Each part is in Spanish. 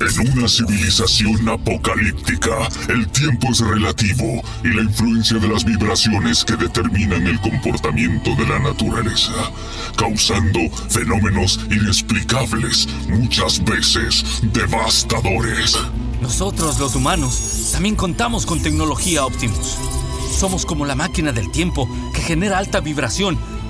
En una civilización apocalíptica, el tiempo es relativo y la influencia de las vibraciones que determinan el comportamiento de la naturaleza, causando fenómenos inexplicables, muchas veces devastadores. Nosotros, los humanos, también contamos con tecnología Optimus. Somos como la máquina del tiempo que genera alta vibración,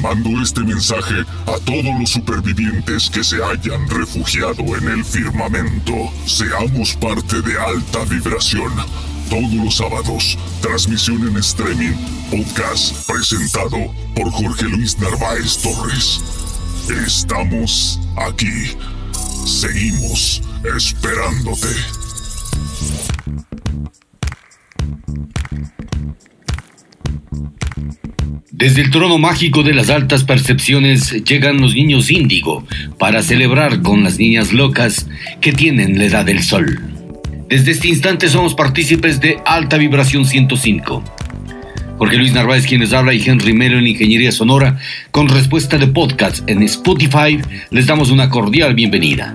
Mando este mensaje a todos los supervivientes que se hayan refugiado en el firmamento. Seamos parte de alta vibración todos los sábados, transmisión en streaming, podcast presentado por Jorge Luis Narváez Torres. Estamos aquí. Seguimos esperándote. Desde el trono mágico de las altas percepciones llegan los niños índigo para celebrar con las niñas locas que tienen la edad del sol. Desde este instante somos partícipes de Alta Vibración 105. Jorge Luis Narváez quienes habla y Henry Melo en Ingeniería Sonora con respuesta de podcast en Spotify les damos una cordial bienvenida.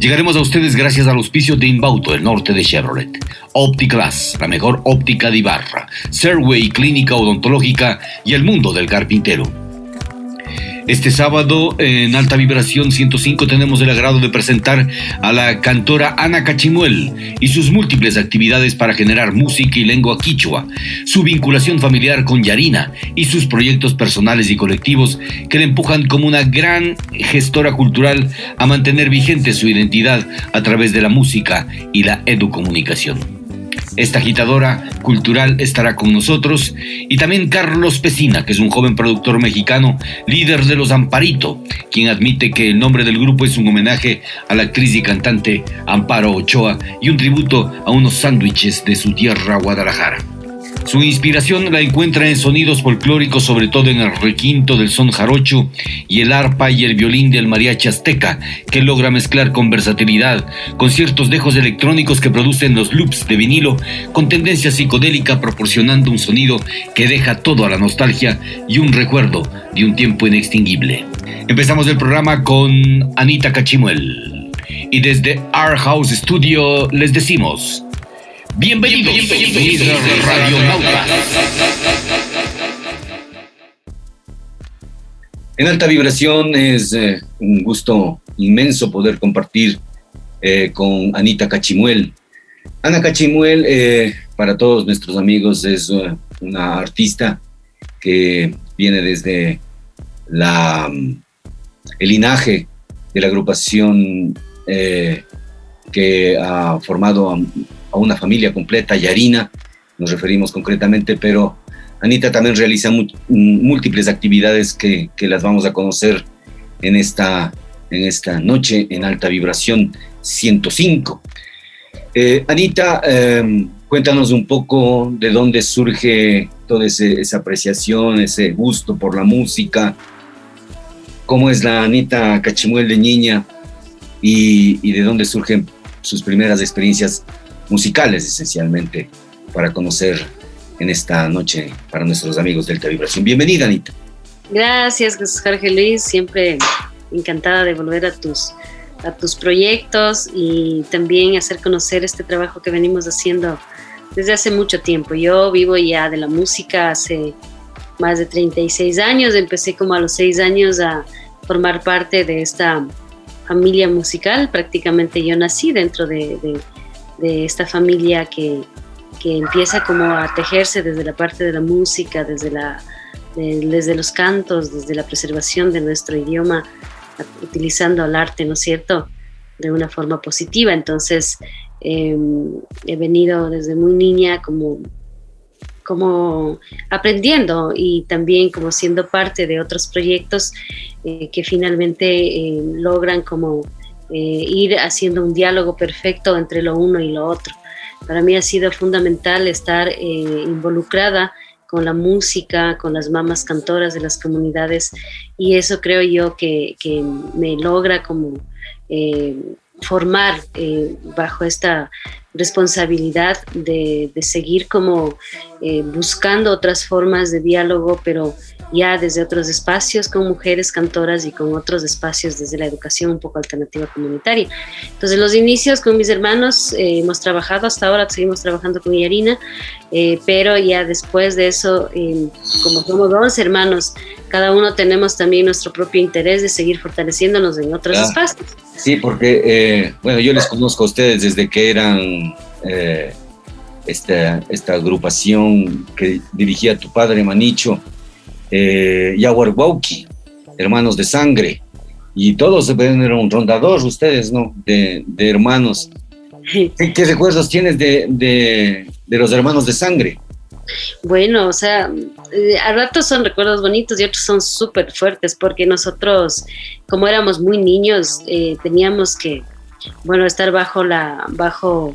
Llegaremos a ustedes gracias al auspicio de Inbauto, el norte de Chevrolet, Opticlass, la mejor óptica de Ibarra, Serway Clínica Odontológica y el mundo del carpintero. Este sábado en Alta Vibración 105 tenemos el agrado de presentar a la cantora Ana Cachimuel y sus múltiples actividades para generar música y lengua quichua, su vinculación familiar con Yarina y sus proyectos personales y colectivos que le empujan como una gran gestora cultural a mantener vigente su identidad a través de la música y la educomunicación. Esta agitadora cultural estará con nosotros y también Carlos Pesina, que es un joven productor mexicano, líder de los Amparito, quien admite que el nombre del grupo es un homenaje a la actriz y cantante Amparo Ochoa y un tributo a unos sándwiches de su tierra Guadalajara. Su inspiración la encuentra en sonidos folclóricos, sobre todo en el requinto del son jarocho y el arpa y el violín del mariachi azteca, que logra mezclar con versatilidad, con ciertos dejos electrónicos que producen los loops de vinilo, con tendencia psicodélica proporcionando un sonido que deja todo a la nostalgia y un recuerdo de un tiempo inextinguible. Empezamos el programa con Anita Cachimuel. Y desde Our House Studio les decimos... Bienvenidos, a Radio En alta vibración es eh, un gusto inmenso poder compartir eh, con Anita Cachimuel. Ana Cachimuel, eh, para todos nuestros amigos, es una artista que viene desde la, mm, el linaje de la agrupación que ha formado una familia completa, Yarina, nos referimos concretamente, pero Anita también realiza múltiples actividades que, las vamos a conocer en esta, en esta noche en alta vibración 105. Eh, Anita, em, cuéntanos un poco de dónde surge toda esa apreciación, ese gusto por la música, cómo es la Anita Cachimuel de niña y, y de dónde surgen sus primeras experiencias musicales esencialmente para conocer en esta noche para nuestros amigos Delta Vibración. Bienvenida, Anita. Gracias, Jorge Luis. Siempre encantada de volver a tus, a tus proyectos y también hacer conocer este trabajo que venimos haciendo desde hace mucho tiempo. Yo vivo ya de la música hace más de 36 años. Empecé como a los 6 años a formar parte de esta familia musical. Prácticamente yo nací dentro de de esta familia que, empieza como a tejerse desde la parte de la música, desde, la, desde los cantos, desde la preservación de nuestro idioma, utilizando el arte, ¿no es cierto?, de una forma positiva. Entonces, em, he venido desde muy niña como, como aprendiendo y también como siendo parte de otros proyectos eh, que finalmente eh, logran como eh, ir haciendo un diálogo perfecto entre lo uno y lo otro. Para mí ha sido fundamental estar eh, involucrada con la música, con las mamás cantoras de las comunidades y eso creo yo que, me logra como eh, formar bajo esta responsabilidad de, seguir como buscando otras formas de diálogo, pero ya desde otros espacios con mujeres cantoras y con otros espacios desde la educación un poco alternativa comunitaria. Entonces los inicios con mis hermanos eh, hemos trabajado hasta ahora, seguimos trabajando con Yarina, eh, pero ya después de eso, como somos dos hermanos, cada uno tenemos también nuestro propio interés de seguir fortaleciéndonos en otros espacios. Sí, porque, eh, bueno, yo les conozco a ustedes desde que eran esta, esta agrupación que dirigía tu padre Manicho eh, hermanos de sangre, y todos eran un rondador, ustedes, ¿no? De, hermanos. ¿Qué, recuerdos tienes de, de, los hermanos de sangre? Bueno, o sea, eh, a ratos son recuerdos bonitos y otros son súper fuertes porque nosotros, como éramos muy niños, eh, teníamos que, bueno, estar bajo la, bajo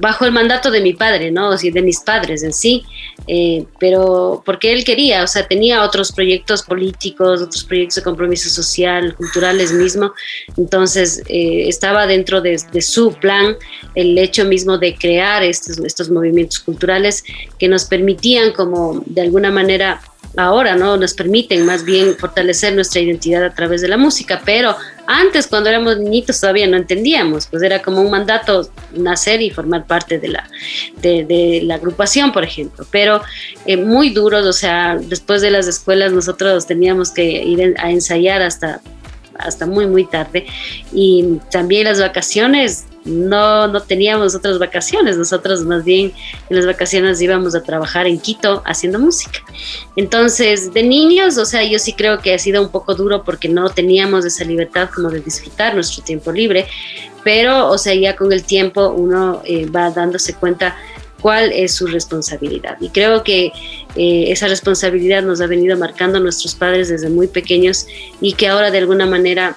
bajo el mandato de mi padre, ¿no? O sea, de mis padres en sí, eh, pero porque él quería, o sea, tenía otros proyectos políticos, otros proyectos de compromiso social, culturales mismo, entonces eh, estaba dentro de, su plan el hecho mismo de crear estos, estos movimientos culturales que nos permitían como de alguna manera ahora, ¿no? Nos permiten más bien fortalecer nuestra identidad a través de la música, pero antes cuando éramos niñitos todavía no entendíamos, pues era como un mandato nacer y formar parte de la, de, la agrupación, por ejemplo, pero eh, muy duros, o sea, después de las escuelas nosotros teníamos que ir a ensayar hasta hasta muy, muy tarde. Y también las vacaciones, no, no teníamos otras vacaciones, nosotros más bien en las vacaciones íbamos a trabajar en Quito haciendo música. Entonces, de niños, o sea, yo sí creo que ha sido un poco duro porque no teníamos esa libertad como de disfrutar nuestro tiempo libre, pero, o sea, ya con el tiempo uno eh, va dándose cuenta cuál es su responsabilidad. Y creo que eh, esa responsabilidad nos ha venido marcando nuestros padres desde muy pequeños y que ahora de alguna manera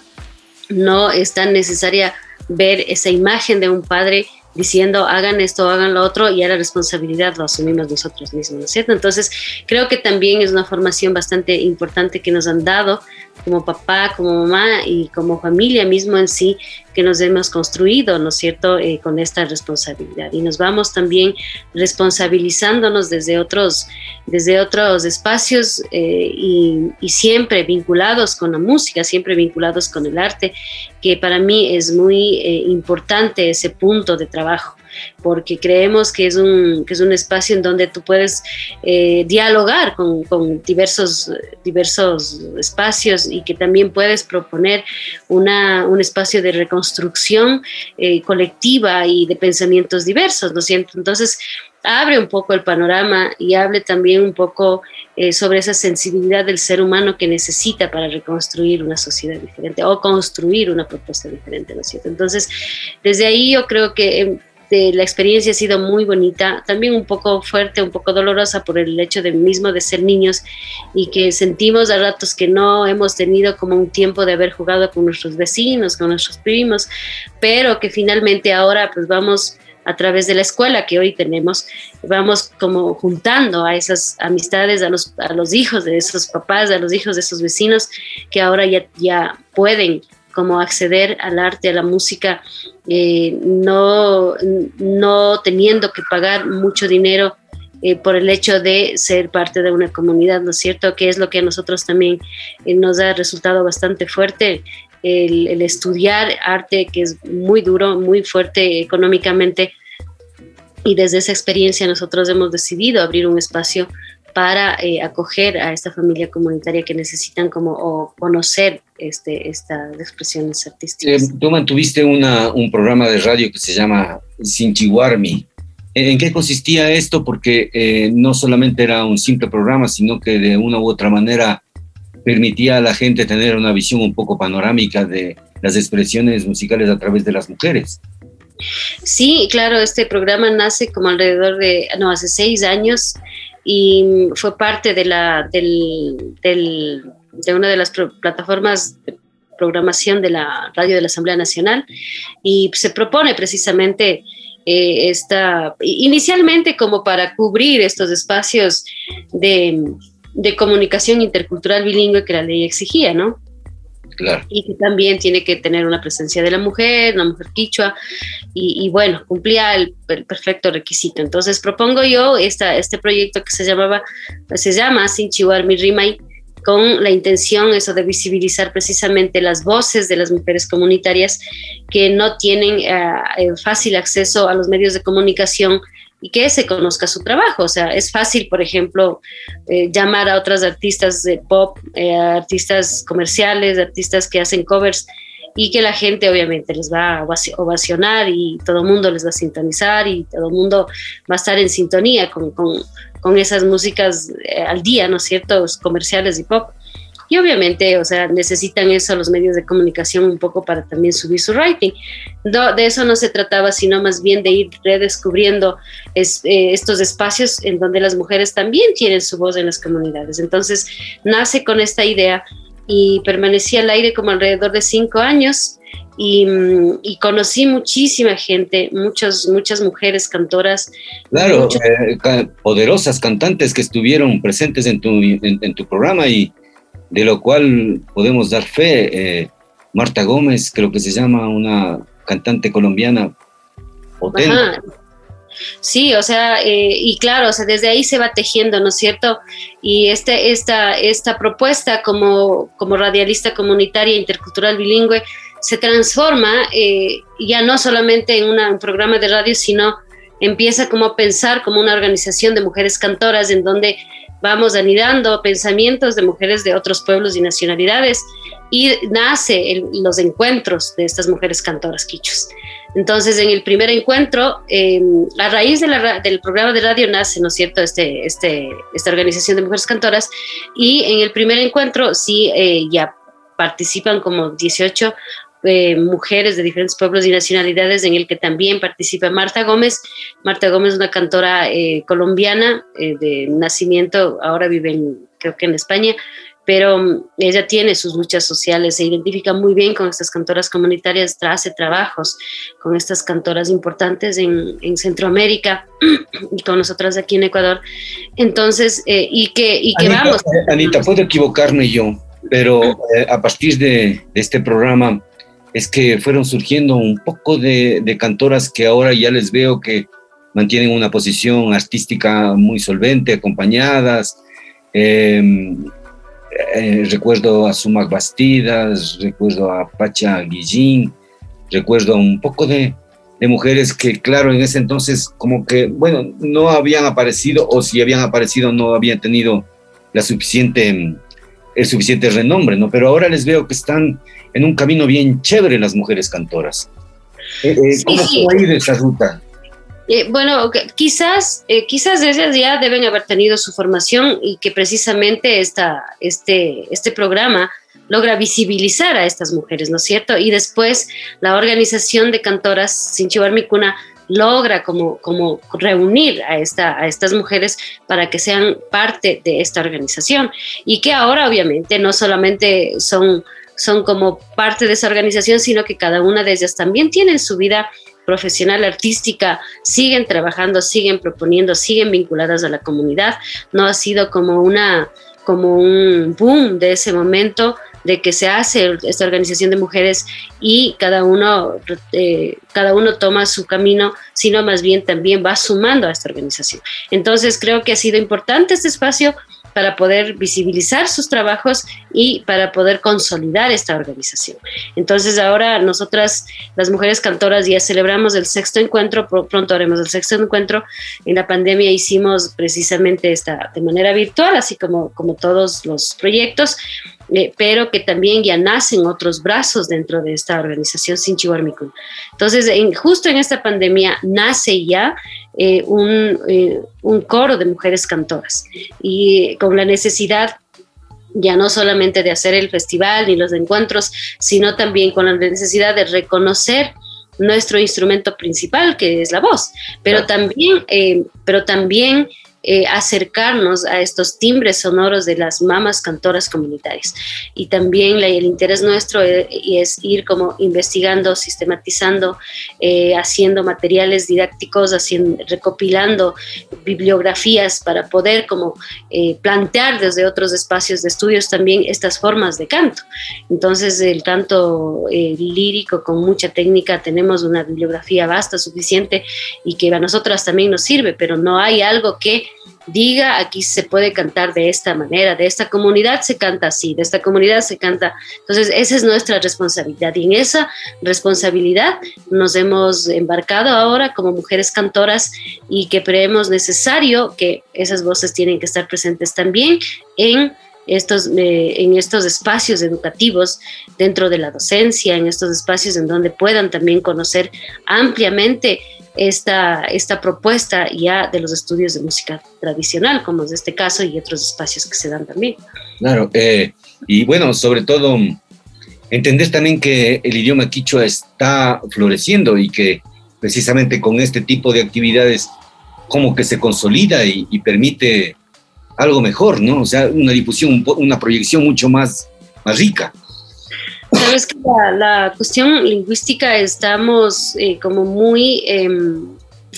no es tan necesaria ver esa imagen de un padre diciendo hagan esto, hagan lo otro, y ya la responsabilidad lo asumimos nosotros mismos, ¿no es cierto? Entonces, creo que también es una formación bastante importante que nos han dado como papá, como mamá y como familia mismo en sí, que nos hemos construido, ¿no es cierto?, eh, con esta responsabilidad. Y nos vamos también responsabilizándonos desde otros, desde otros espacios eh, y, y, siempre vinculados con la música, siempre vinculados con el arte, que para mí es muy eh, importante ese punto de trabajo porque creemos que es un, que es un espacio en donde tú puedes eh, dialogar con, con, diversos, diversos espacios y que también puedes proponer una, un espacio de reconstrucción eh, colectiva y de pensamientos diversos, ¿no es? Entonces, abre un poco el panorama y hable también un poco eh, sobre esa sensibilidad del ser humano que necesita para reconstruir una sociedad diferente o construir una propuesta diferente, ¿no es? Entonces, desde ahí yo creo que em, la experiencia ha sido muy bonita, también un poco fuerte, un poco dolorosa por el hecho de mismo de ser niños y que sentimos a ratos que no hemos tenido como un tiempo de haber jugado con nuestros vecinos, con nuestros primos, pero que finalmente ahora pues vamos a través de la escuela que hoy tenemos, vamos como juntando a esas amistades, a los, a los hijos de esos papás, a los hijos de esos vecinos que ahora ya, ya pueden como acceder al arte, a la música, eh, no, no teniendo que pagar mucho dinero eh, por el hecho de ser parte de una comunidad, ¿no es cierto? Que es lo que a nosotros también eh, nos ha resultado bastante fuerte, el, el, estudiar arte, que es muy duro, muy fuerte económicamente. Y desde esa experiencia nosotros hemos decidido abrir un espacio para eh, acoger a esta familia comunitaria que necesitan como conocer este, estas expresiones artísticas. Eh, tú mantuviste una, un programa de radio que se llama Sinchiwarmi. ¿En qué consistía esto? Porque eh, no solamente era un simple programa, sino que de una u otra manera permitía a la gente tener una visión un poco panorámica de las expresiones musicales a través de las mujeres. Sí, claro, este programa nace como alrededor de, no, hace seis años y fue parte de, la, de una de las plataformas de programación de la radio de la Asamblea Nacional y se propone precisamente eh, esta, inicialmente como para cubrir estos espacios de, de comunicación intercultural bilingüe que la ley exigía, ¿no? Y que también tiene que tener una presencia de la mujer, una mujer quichua, y, bueno, cumplía el, perfecto requisito. Entonces propongo yo esta, este proyecto que se llamaba, se llama Sin Chihuahua Mi Rimay, con la intención eso de visibilizar precisamente las voces de las mujeres comunitarias que no tienen eh, eh, fácil acceso a los medios de comunicación y que se conozca su trabajo. O sea, es fácil, por ejemplo, eh, llamar a otras artistas de pop, eh, artistas comerciales, artistas que hacen covers y que la gente obviamente les va a ovacionar y todo el mundo les va a sintonizar y todo el mundo va a estar en sintonía con, con, con esas músicas eh, al día, ¿no es cierto? Comerciales y pop. Y obviamente, o sea, necesitan eso los medios de comunicación un poco para también subir su rating. de eso no se trataba, sino más bien de ir redescubriendo eh, estos espacios en donde las mujeres también tienen su voz en las comunidades. Entonces, nace con esta idea y permanecí al aire como alrededor de cinco años. Y, mm, conocí muchísima gente, muchas, muchas mujeres cantoras. Claro, eh, poderosas cantantes que estuvieron presentes en tu, en tu programa y, de lo cual podemos dar fe. Eh, Marta Gómez, creo que se llama una cantante colombiana potente. Sí, o sea, eh, y claro, o sea, desde ahí se va tejiendo, ¿no es cierto? Y este, esta, esta propuesta como, como radialista comunitaria intercultural bilingüe se transforma eh, ya no solamente en un programa de radio, sino empieza como a pensar como una organización de mujeres cantoras en donde vamos anidando pensamientos de mujeres de otros pueblos y nacionalidades y nace los encuentros de estas mujeres cantoras quichus. Entonces, en el primer encuentro, em, a raíz del programa de radio nace, ¿no es cierto?, este, este, esta organización de mujeres cantoras y en el primer encuentro sí eh, ya participan como 18 eh, mujeres de diferentes pueblos y nacionalidades, en el que también participa Marta Gómez. Marta Gómez es una cantora eh, colombiana eh, de nacimiento, ahora vive en, creo que en España, pero mm, ella tiene sus luchas sociales, se identifica muy bien con estas cantoras comunitarias, hace trabajos con estas cantoras importantes en, en Centroamérica y con nosotras aquí en Ecuador. Entonces, y que, y que Anita, vamos. Anita, puedo equivocarme yo, pero a partir de, de este programa es que fueron surgiendo un poco de, cantoras que ahora ya les veo que mantienen una posición artística muy solvente, acompañadas. Em, eh, recuerdo a Sumac Bastidas, recuerdo a Pacha Guillín, recuerdo un poco de, de, mujeres que, claro, en ese entonces como que, bueno, no habían aparecido o si habían aparecido no habían tenido la suficiente el suficiente renombre, ¿no? Pero ahora les veo que están en un camino bien chévere las mujeres cantoras. Eh, eh, ¿Cómo sí. ir esa ruta? Eh, bueno, quizás, quizás ellas ya deben haber tenido su formación y que precisamente esta, este, este programa logra visibilizar a estas mujeres, ¿no es cierto? Y después la organización de cantoras Sin Chivar Mi Cuna logra como, como reunir a, esta, a estas mujeres para que sean parte de esta organización y que ahora obviamente no solamente son, son como parte de esa organización, sino que cada una de ellas también tiene su vida profesional artística, siguen trabajando, siguen proponiendo, siguen vinculadas a la comunidad. No ha sido como una como un boom de ese momento, de que se hace esta organización de mujeres y cada uno, eh, cada uno toma su camino, sino más bien también va sumando a esta organización. Entonces creo que ha sido importante este espacio para poder visibilizar sus trabajos y para poder consolidar esta organización. Entonces ahora nosotras, las mujeres cantoras, ya celebramos el sexto encuentro, pronto haremos el sexto encuentro. En la pandemia hicimos precisamente esta de manera virtual, así como, como todos los proyectos, eh, pero que también ya nacen otros brazos dentro de esta organización Sin Entonces, justo en esta pandemia nace ya eh, un, eh, un, coro de mujeres cantoras. Y con la necesidad ya no solamente de hacer el festival ni los encuentros, sino también con la necesidad de reconocer nuestro instrumento principal, que es la voz, pero también, pero también eh, acercarnos a estos timbres sonoros de las mamas cantoras comunitarias. Y también el interés nuestro es, es, ir como investigando, sistematizando, eh, haciendo materiales didácticos, haciendo, recopilando bibliografías para poder como eh, plantear desde otros espacios de estudios también estas formas de canto. Entonces el canto lírico con mucha técnica tenemos una bibliografía vasta, suficiente y que a nosotras también nos sirve, pero no hay algo que diga aquí se puede cantar de esta manera, de esta comunidad se canta así, de esta comunidad se canta. Entonces, esa es nuestra responsabilidad y en esa responsabilidad nos hemos embarcado ahora como mujeres cantoras y que creemos necesario que esas voces tienen que estar presentes también en estos, eh, en estos espacios educativos dentro de la docencia, en estos espacios en donde puedan también conocer ampliamente esta, esta propuesta ya de los estudios de música tradicional, como es este caso, y otros espacios que se dan también. Claro, eh, y bueno, sobre todo entender también que el idioma quichua está floreciendo y que precisamente con este tipo de actividades como que se consolida y, y permite algo mejor, ¿no? O sea, una difusión, una proyección mucho más, más rica. Sabes que la, cuestión lingüística estamos eh, como muy em,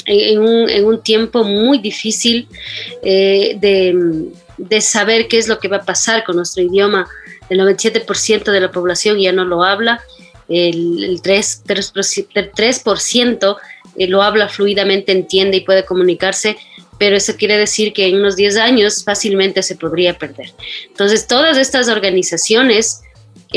en, un, en, un, tiempo muy difícil eh, de, de, saber qué es lo que va a pasar con nuestro idioma. El 97% de la población ya no lo habla, el, el 3%, 3, 3 lo habla fluidamente, entiende y puede comunicarse, pero eso quiere decir que en unos 10 años fácilmente se podría perder. Entonces, todas estas organizaciones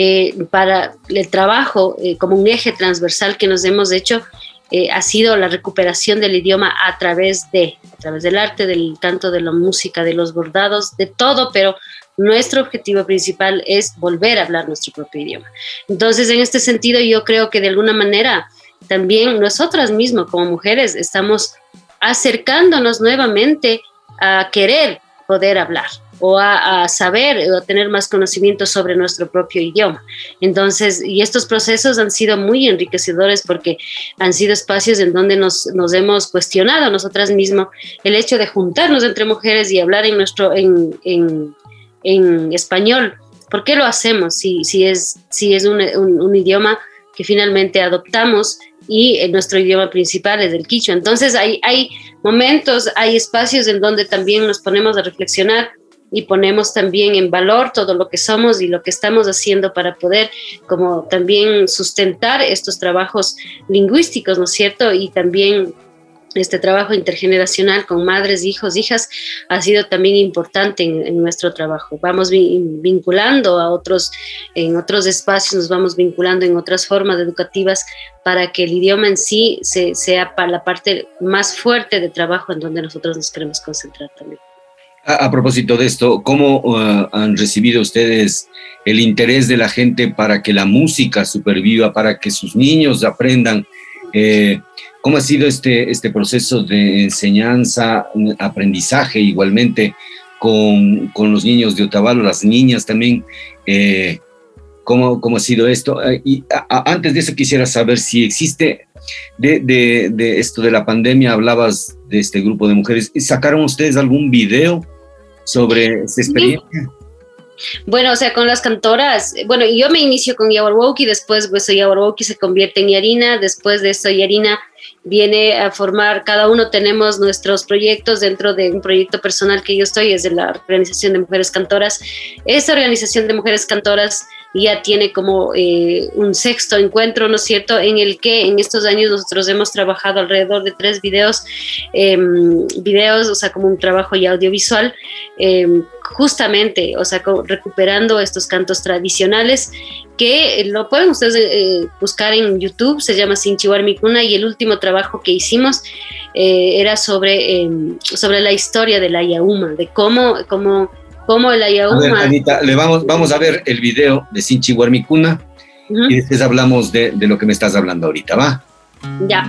eh, para el trabajo eh, como un eje transversal que nos hemos hecho eh, ha sido la recuperación del idioma a través de, a través del arte, del canto, de la música, de los bordados, de todo, pero nuestro objetivo principal es volver a hablar nuestro propio idioma. Entonces, en este sentido, yo creo que de alguna manera también nosotras mismas como mujeres estamos acercándonos nuevamente a querer poder hablar o a, saber o a tener más conocimiento sobre nuestro propio idioma. Entonces, y estos procesos han sido muy enriquecedores porque han sido espacios en donde nos, nos hemos cuestionado nosotras mismas el hecho de juntarnos entre mujeres y hablar en nuestro, en, en, en español. ¿Por qué lo hacemos si, si es, si es un, un, un idioma que finalmente adoptamos y nuestro idioma principal es el quichua. Entonces hay, hay momentos, hay espacios en donde también nos ponemos a reflexionar y ponemos también en valor todo lo que somos y lo que estamos haciendo para poder como también sustentar estos trabajos lingüísticos, ¿no es cierto? Y también este trabajo intergeneracional con madres, hijos, hijas ha sido también importante en, nuestro trabajo. Vamos vinculando a otros, en otros espacios, nos vamos vinculando en otras formas educativas para que el idioma en sí sea para la parte más fuerte de trabajo en donde nosotros nos queremos concentrar también. A, propósito de esto, ¿cómo uh, han recibido ustedes el interés de la gente para que la música superviva, para que sus niños aprendan? Eh, ¿Cómo ha sido este, este proceso de enseñanza, aprendizaje igualmente con, con los niños de Otavalo, las niñas también? Eh, ¿cómo, ¿cómo, ha sido esto? Eh, y antes de eso quisiera saber si existe, de, de, de, esto de la pandemia, hablabas de este grupo de mujeres, ¿sacaron ustedes algún video sobre esta experiencia? Bueno, o sea, con las cantoras, bueno, yo me inicio con Yawarwoki, después pues Yawarwoki se convierte en Yarina, después de esto Yarina viene a formar, cada uno tenemos nuestros proyectos dentro de un proyecto personal que yo estoy, es de la Organización de Mujeres Cantoras. Esta Organización de Mujeres Cantoras ya tiene como eh, un sexto encuentro, ¿no es cierto?, en el que en estos años nosotros hemos trabajado alrededor de tres videos, em, videos, o sea, como un trabajo ya audiovisual, em, justamente, o sea, recuperando estos cantos tradicionales que lo pueden ustedes eh, buscar en YouTube, se llama Sinchiwar Mikuna y el último trabajo que hicimos eh, era sobre, em, sobre la historia de la Yauma, de cómo, cómo como la Yauma. Anita, le vamos, vamos a ver el video de Sinchi Huarmicuna y después hablamos de, de, lo que me estás hablando ahorita, ¿va? Ya.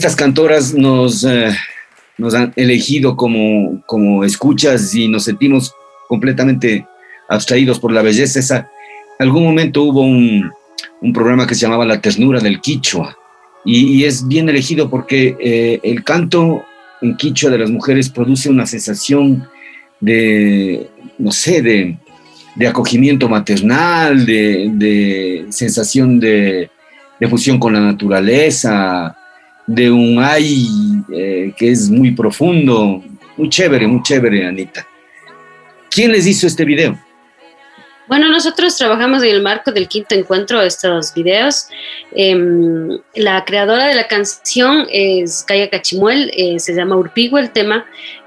Estas cantoras nos, eh, nos han elegido como, como escuchas y nos sentimos completamente abstraídos por la belleza. Esa, algún momento hubo un, un, programa que se llamaba La ternura del Quichua y, es bien elegido porque eh, el canto en Quichua de las mujeres produce una sensación de, no sé, de, de acogimiento maternal, de, de sensación de, de fusión con la naturaleza, de un ay eh, que es muy profundo, muy chévere, muy chévere, Anita. ¿Quién les hizo este video? Bueno, nosotros trabajamos en el marco del quinto encuentro estos videos. Em, la creadora de la canción es Kaya Cachimuel, eh, se llama Urpigo el tema.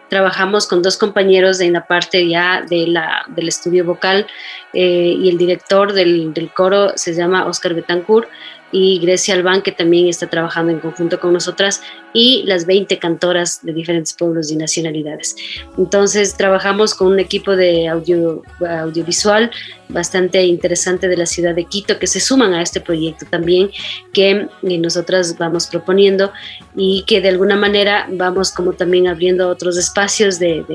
Trabajamos con dos compañeros en la parte ya de la, del estudio vocal eh, y el director del, del, coro se llama Oscar Betancourt y Grecia Albán, que también está trabajando en conjunto con nosotras, y las 20 cantoras de diferentes pueblos y nacionalidades. Entonces, trabajamos con un equipo de audio, audiovisual bastante interesante de la ciudad de Quito, que se suman a este proyecto también, que eh, nosotras vamos proponiendo y que de alguna manera vamos como también abriendo otros espacios de,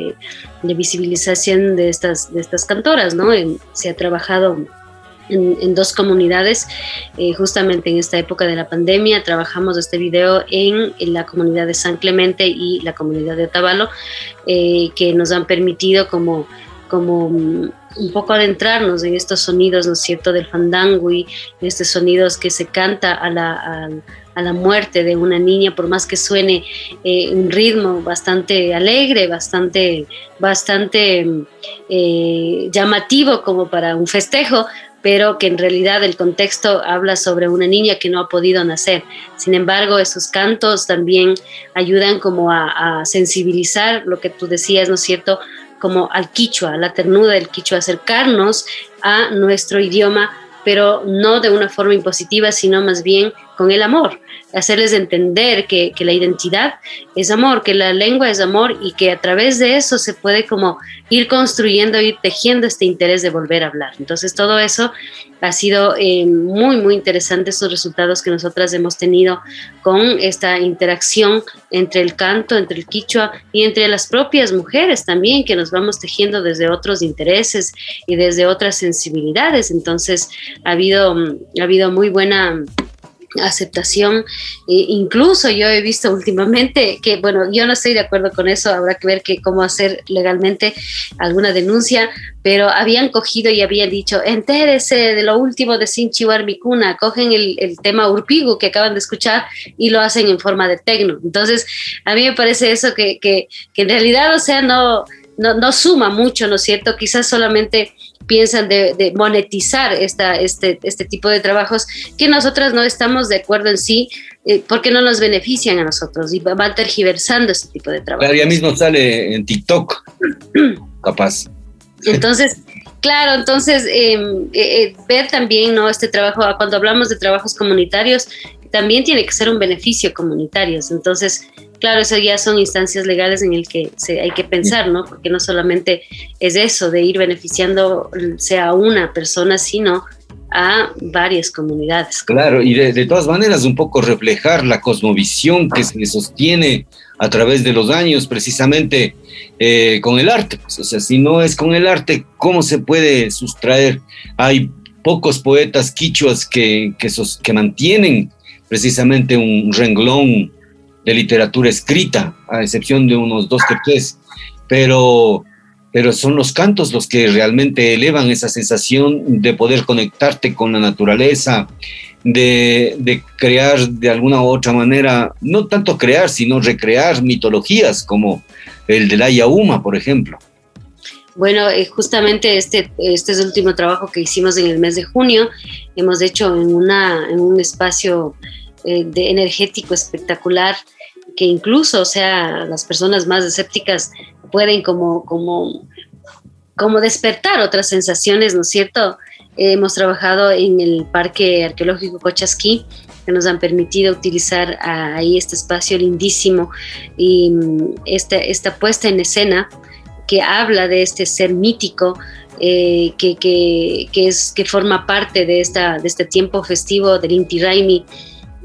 de, visibilización de estas, de estas cantoras, ¿no? se ha trabajado en, dos comunidades. Eh, justamente en esta época de la pandemia trabajamos este video en, la comunidad de San Clemente y la comunidad de Otavalo, eh, que nos han permitido como, como mm, un poco adentrarnos en estos sonidos, ¿no es cierto?, del fandango y estos sonidos que se canta a la, a, la muerte de una niña, por más que suene eh, un ritmo bastante alegre, bastante, bastante llamativo como para un festejo, pero que en realidad el contexto habla sobre una niña que no ha podido nacer. Sin embargo, esos cantos también ayudan como a, sensibilizar lo que tú decías, ¿no es cierto? Como al quichua, a la ternura del quichua, acercarnos a nuestro idioma, pero no de una forma impositiva, sino más bien con el amor hacerles entender que, que, la identidad es amor, que la lengua es amor y que a través de eso se puede como ir construyendo, ir tejiendo este interés de volver a hablar. Entonces todo eso ha sido eh, muy, muy interesante, esos resultados que nosotras hemos tenido con esta interacción entre el canto, entre el quichua y entre las propias mujeres también, que nos vamos tejiendo desde otros intereses y desde otras sensibilidades. Entonces ha habido, ha habido muy buena aceptación. E incluso yo he visto últimamente que, bueno, yo no estoy de acuerdo con eso, habrá que ver que cómo hacer legalmente alguna denuncia, pero habían cogido y habían dicho, entérese de lo último de Sin Chihuahua Micuna, cogen el, el, tema Urpigu que acaban de escuchar y lo hacen en forma de tecno. Entonces, a mí me parece eso que, que, que en realidad, o sea, no, no, no suma mucho, ¿no es cierto? Quizás solamente piensan de, monetizar esta, este, este tipo de trabajos que nosotras no estamos de acuerdo en sí, eh, porque no nos benefician a nosotros y van tergiversando este tipo de trabajos. Claro, ya mismo sale en TikTok, capaz. Entonces, claro, entonces em, eh, eh, ver también ¿no? este trabajo, cuando hablamos de trabajos comunitarios, también tiene que ser un beneficio comunitario. Entonces, claro, eso ya son instancias legales en el que hay que pensar, ¿no? Porque no solamente es eso de ir beneficiando sea a una persona, sino a varias comunidades. Claro, y de, todas maneras un poco reflejar la cosmovisión que se sostiene a través de los años precisamente eh, con el arte. Pues, o sea, si no es con el arte, ¿cómo se puede sustraer? Hay pocos poetas quichuas que, que mantienen precisamente un renglón de literatura escrita, a excepción de unos dos que tres, pero, pero son los cantos los que realmente elevan esa sensación de poder conectarte con la naturaleza, de, de, crear de alguna u otra manera, no tanto crear, sino recrear mitologías como el de la Yauma, por ejemplo. Bueno, eh, justamente este, este es el último trabajo que hicimos en el mes de junio. Hemos hecho en, una, en un espacio eh, de energético espectacular que incluso, o sea, las personas más escépticas pueden como, como, como despertar otras sensaciones, ¿no es cierto? hemos trabajado en el Parque Arqueológico Cochasquí, que nos han permitido utilizar ahí este espacio lindísimo y mm, esta, esta puesta en escena que habla de este ser mítico eh, que, que, que, es, que forma parte de, esta, de este tiempo festivo del Inti Raimi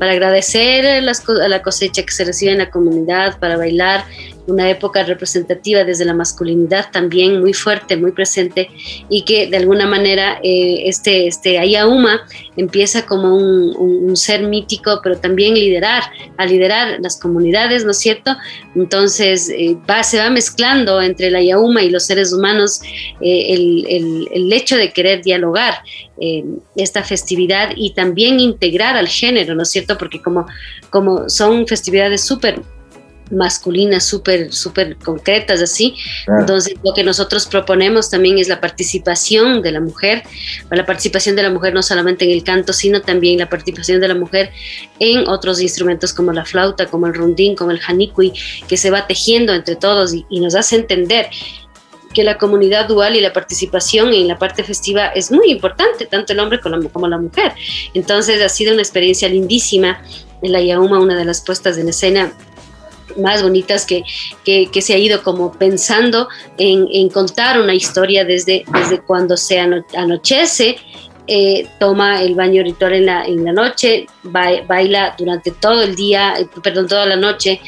para agradecer a la cosecha que se recibe en la comunidad, para bailar una época representativa desde la masculinidad también muy fuerte, muy presente y que de alguna manera eh, este, este Ayauma empieza como un, un, ser mítico, pero también liderar, a liderar las comunidades, ¿no es cierto? Entonces eh, va, se va mezclando entre la Ayauma y los seres humanos eh, el, el, el, hecho de querer dialogar esta festividad y también integrar al género, ¿no es cierto? Porque como, como son festividades súper masculinas súper, súper concretas, así. Entonces, lo que nosotros proponemos también es la participación de la mujer, la participación de la mujer no solamente en el canto, sino también la participación de la mujer en otros instrumentos como la flauta, como el rondín, como el janicui, que se va tejiendo entre todos y, nos hace entender que la comunidad dual y la participación en la parte festiva es muy importante, tanto el hombre como la, como la mujer. Entonces ha sido una experiencia lindísima en la Yauma, una de las puestas en escena más bonitas que, que, se ha ido como pensando en, en, contar una historia desde, desde cuando se anochece, eh, toma el baño ritual en la, en la noche, baila durante todo el día, eh, perdón, toda la noche,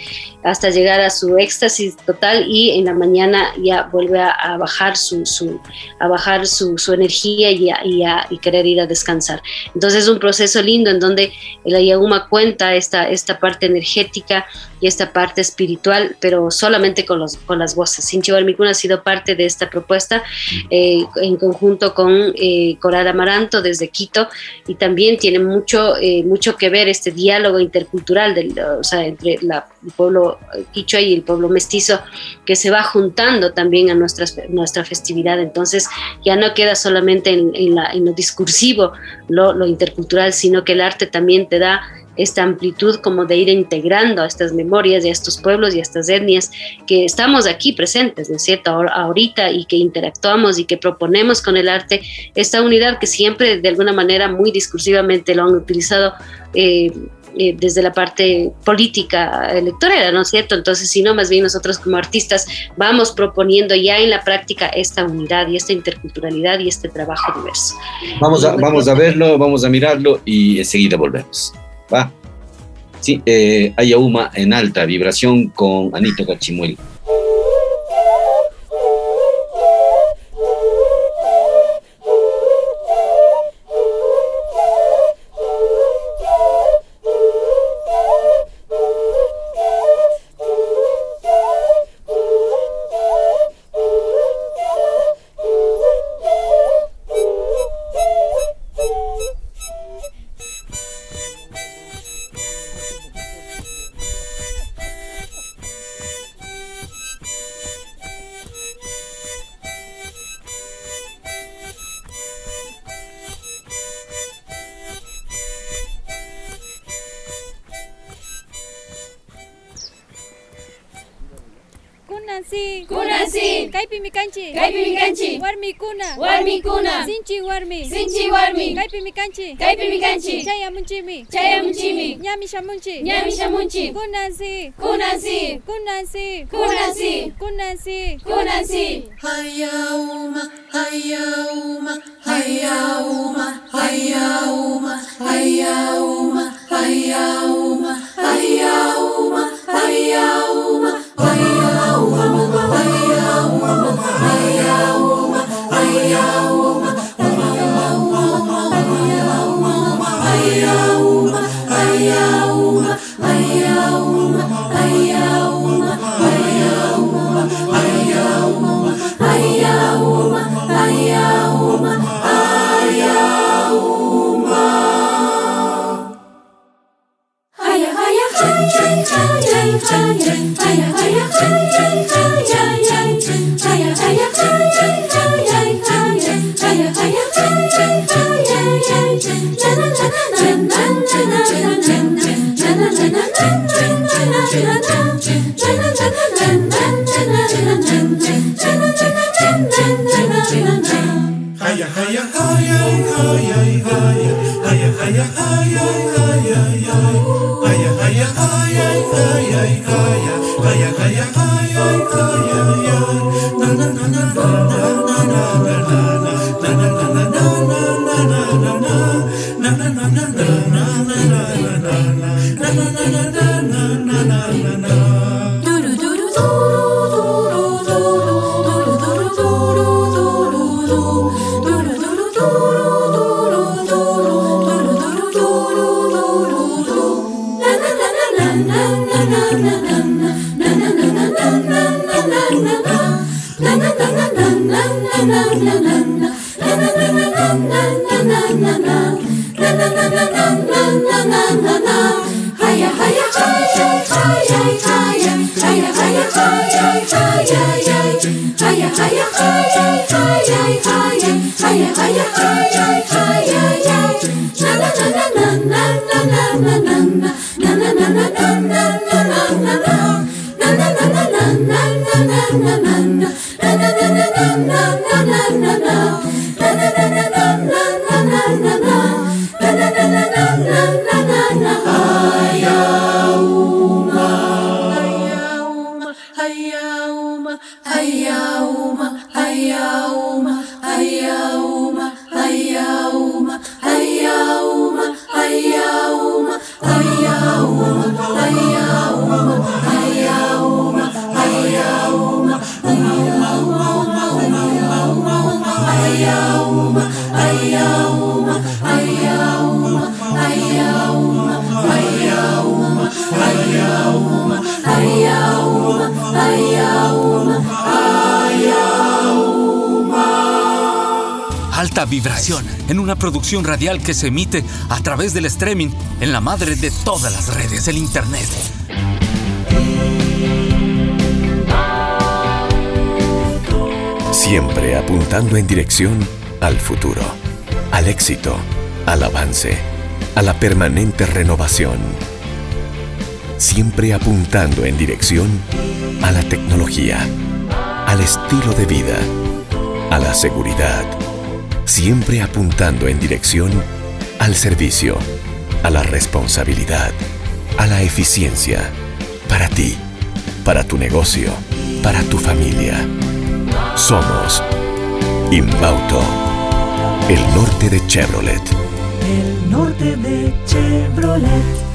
hasta llegar a su éxtasis total y en la mañana ya vuelve a, bajar su, su, a bajar su, su energía y, a, y, querer ir a descansar. Entonces es un proceso lindo en donde el Ayahuma cuenta esta, esta parte energética y esta parte espiritual, pero solamente con, los, con las voces. Sinchi Mikuna ha sido parte de esta propuesta eh, en conjunto con eh, Coral Amaranto desde Quito y también tiene mucho, eh, mucho que ver este diálogo intercultural del, o sea, entre la, el pueblo quichua y el pueblo mestizo que se va juntando también a nuestra, nuestra festividad. Entonces ya no queda solamente en, lo discursivo, lo, lo intercultural, sino que el arte también te da esta amplitud como de ir integrando a estas memorias y a estos pueblos y a estas etnias que estamos aquí presentes, ¿no es cierto? Ahorita y que interactuamos y que proponemos con el arte esta unidad que siempre de alguna manera muy discursivamente lo han utilizado eh, eh, desde la parte política electoral, ¿no es cierto? Entonces, si no, más bien nosotros como artistas vamos proponiendo ya en la práctica esta unidad y esta interculturalidad y este trabajo diverso. Vamos a, vamos a verlo, vamos a mirarlo y enseguida volvemos. ¿Va? Sí, eh, Ayauma en alta vibración con Anito Cachimuel. warmi kuna, sinchi warmi sinchi warmi kuna si, kuna si, kuna si, kuna si, kuna si, kuna si, hayauma hayauma hayauma hayauma hayauma hayauma hayauma hayauma hayauma hayauma hayauma higher, Hey higher, Hey higher, Hey higher, higher, higher. Na na na radial que se emite a través del streaming en la madre de todas las redes, el Internet. Siempre apuntando en dirección al futuro, al éxito, al avance, a la permanente renovación. Siempre apuntando en dirección a la tecnología, al estilo de vida, a la seguridad. Siempre apuntando en dirección al servicio, a la responsabilidad, a la eficiencia, para ti, para tu negocio, para tu familia. Somos Inbauto, el norte de Chevrolet. El norte de Chevrolet.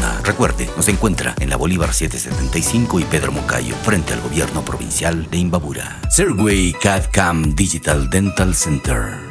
Recuerde, nos encuentra en la Bolívar 775 y Pedro Moncayo, frente al gobierno provincial de Imbabura. Serway CAD-CAM Digital Dental Center.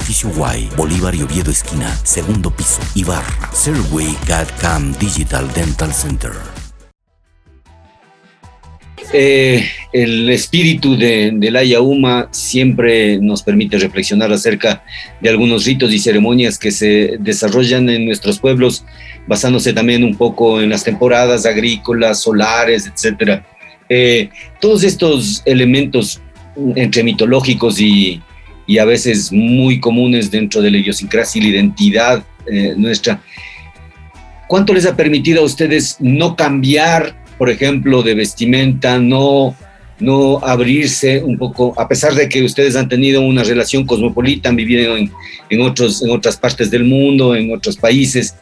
edificio Y, Bolívar y Oviedo esquina, segundo piso, Ibarra. Serway Digital Dental Center. Eh, el espíritu de, de la Yauma siempre nos permite reflexionar acerca de algunos ritos y ceremonias que se desarrollan en nuestros pueblos, basándose también un poco en las temporadas agrícolas, solares, etc. Eh, todos estos elementos entre mitológicos y, y, a veces muy comunes dentro de la idiosincrasia y la identidad eh, nuestra, ¿cuánto les ha permitido a ustedes no cambiar por ejemplo, de vestimenta, no, no abrirse un poco, a pesar de que ustedes han tenido una relación cosmopolita, han vivido en, en, otros, en otras partes del mundo, en otros países,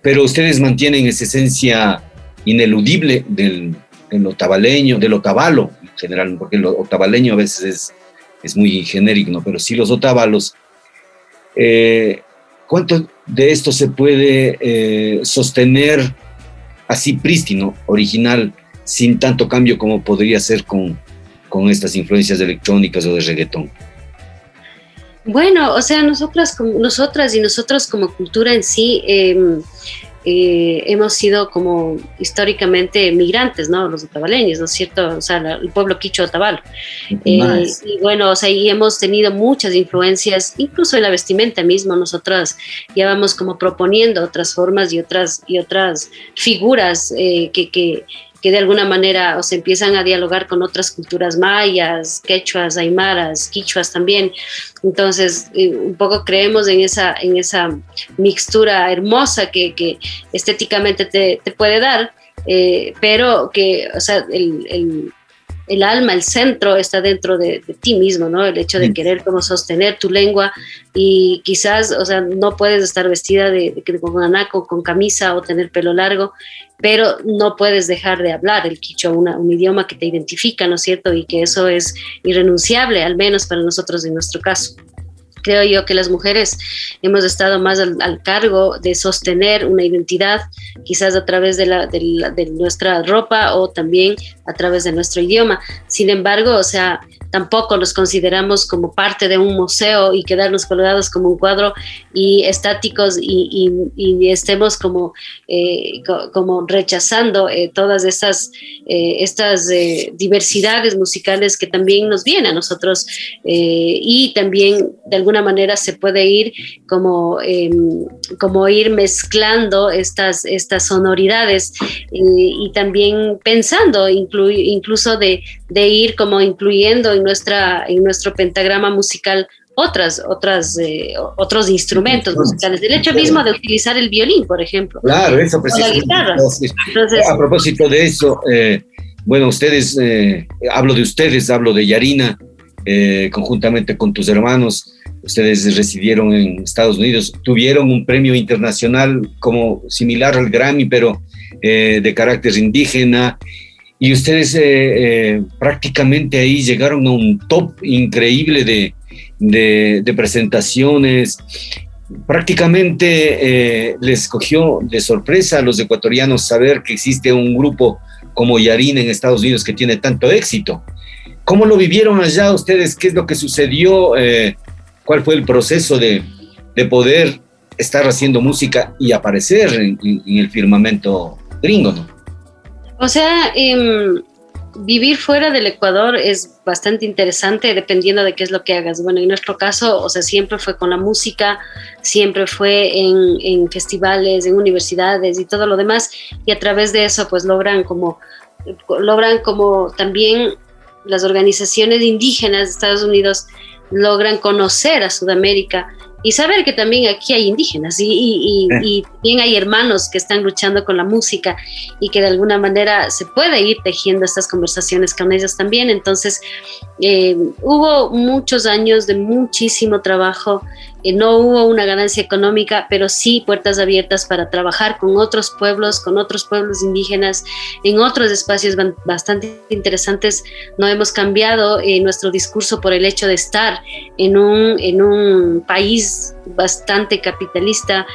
pero ustedes mantienen esa esencia ineludible del, del otavaleño, del otavalo en general, porque el otavaleño a veces es, es muy genérico, pero sí los otavalos. Eh, ¿Cuánto de esto se puede eh, sostener? así prístino, original, sin tanto cambio como podría ser con, con estas influencias electrónicas o de reggaetón? Bueno, o sea, nosotras, nosotras y nosotros como cultura en sí eh, eh, hemos sido como históricamente migrantes, ¿no? Los otabaleños, ¿no es cierto? O sea, la, el pueblo quicho otabalo. Eh, y bueno, o sea, y hemos tenido muchas influencias, incluso en la vestimenta mismo, nosotros ya vamos como proponiendo otras formas y otras, y otras figuras eh, que, que que de alguna manera o se empiezan a dialogar con otras culturas mayas, quechuas, aymaras, quichuas también. Entonces, eh, un poco creemos en esa, en esa mixtura hermosa que, estéticamente te, te, puede dar, eh, pero que, o sea, el, el, alma, el centro está dentro de, de, ti mismo, ¿no? El hecho de querer como sostener tu lengua y quizás, o sea, no puedes estar vestida de, de, con anaco, con camisa o tener pelo largo pero no puedes dejar de hablar el quichua, una, un idioma que te identifica, ¿no es cierto? Y que eso es irrenunciable, al menos para nosotros en nuestro caso. Creo yo que las mujeres hemos estado más al, cargo de sostener una identidad, quizás a través de, la, de nuestra ropa o también a través de nuestro idioma. Sin embargo, o sea, tampoco nos consideramos como parte de un museo y quedarnos colgados como un cuadro y estáticos y, estemos como, eh, co como rechazando eh, todas estas, eh, estas eh, diversidades musicales que también nos vienen a nosotros y también de alguna manera se puede ir como, em, como ir mezclando estas, estas sonoridades y también pensando inclu incluso de, de ir como incluyendo en, nuestra, en nuestro pentagrama musical otras, otras, eh, otros instrumentos musicales. El hecho mismo de utilizar el violín, por ejemplo. Claro, eso precisamente. Entonces, a propósito de eso, eh, bueno, ustedes, eh, hablo de ustedes, hablo de Yarina, eh, conjuntamente con tus hermanos, ustedes residieron en Estados Unidos, tuvieron un premio internacional como similar al Grammy, pero eh, de carácter indígena, y ustedes prácticamente ahí llegaron a un top increíble de, de, presentaciones prácticamente eh, les cogió de sorpresa a los ecuatorianos saber que existe un grupo como Yarin en Estados Unidos que tiene tanto éxito. ¿Cómo lo vivieron allá ustedes? ¿Qué es lo que sucedió? Eh, ¿Cuál fue el proceso de, de, poder estar haciendo música y aparecer en, en el firmamento gringo? ¿no? O sea, eh, vivir fuera del Ecuador es bastante interesante dependiendo de qué es lo que hagas. Bueno, en nuestro caso, o sea, siempre fue con la música, siempre fue en, en, festivales, en universidades y todo lo demás, y a través de eso pues logran como, logran como también las organizaciones indígenas de Estados Unidos logran conocer a Sudamérica y saber que también aquí hay indígenas y, y, y, y, también hay hermanos que están luchando con la música y que de alguna manera se puede ir tejiendo estas conversaciones con ellos también. Entonces, eh, hubo muchos años de muchísimo trabajo, no hubo una ganancia económica, pero sí puertas abiertas para trabajar con otros pueblos, con otros pueblos indígenas, en otros espacios bastante interesantes. No hemos cambiado eh, nuestro discurso por el hecho de estar en un, en un país bastante capitalista,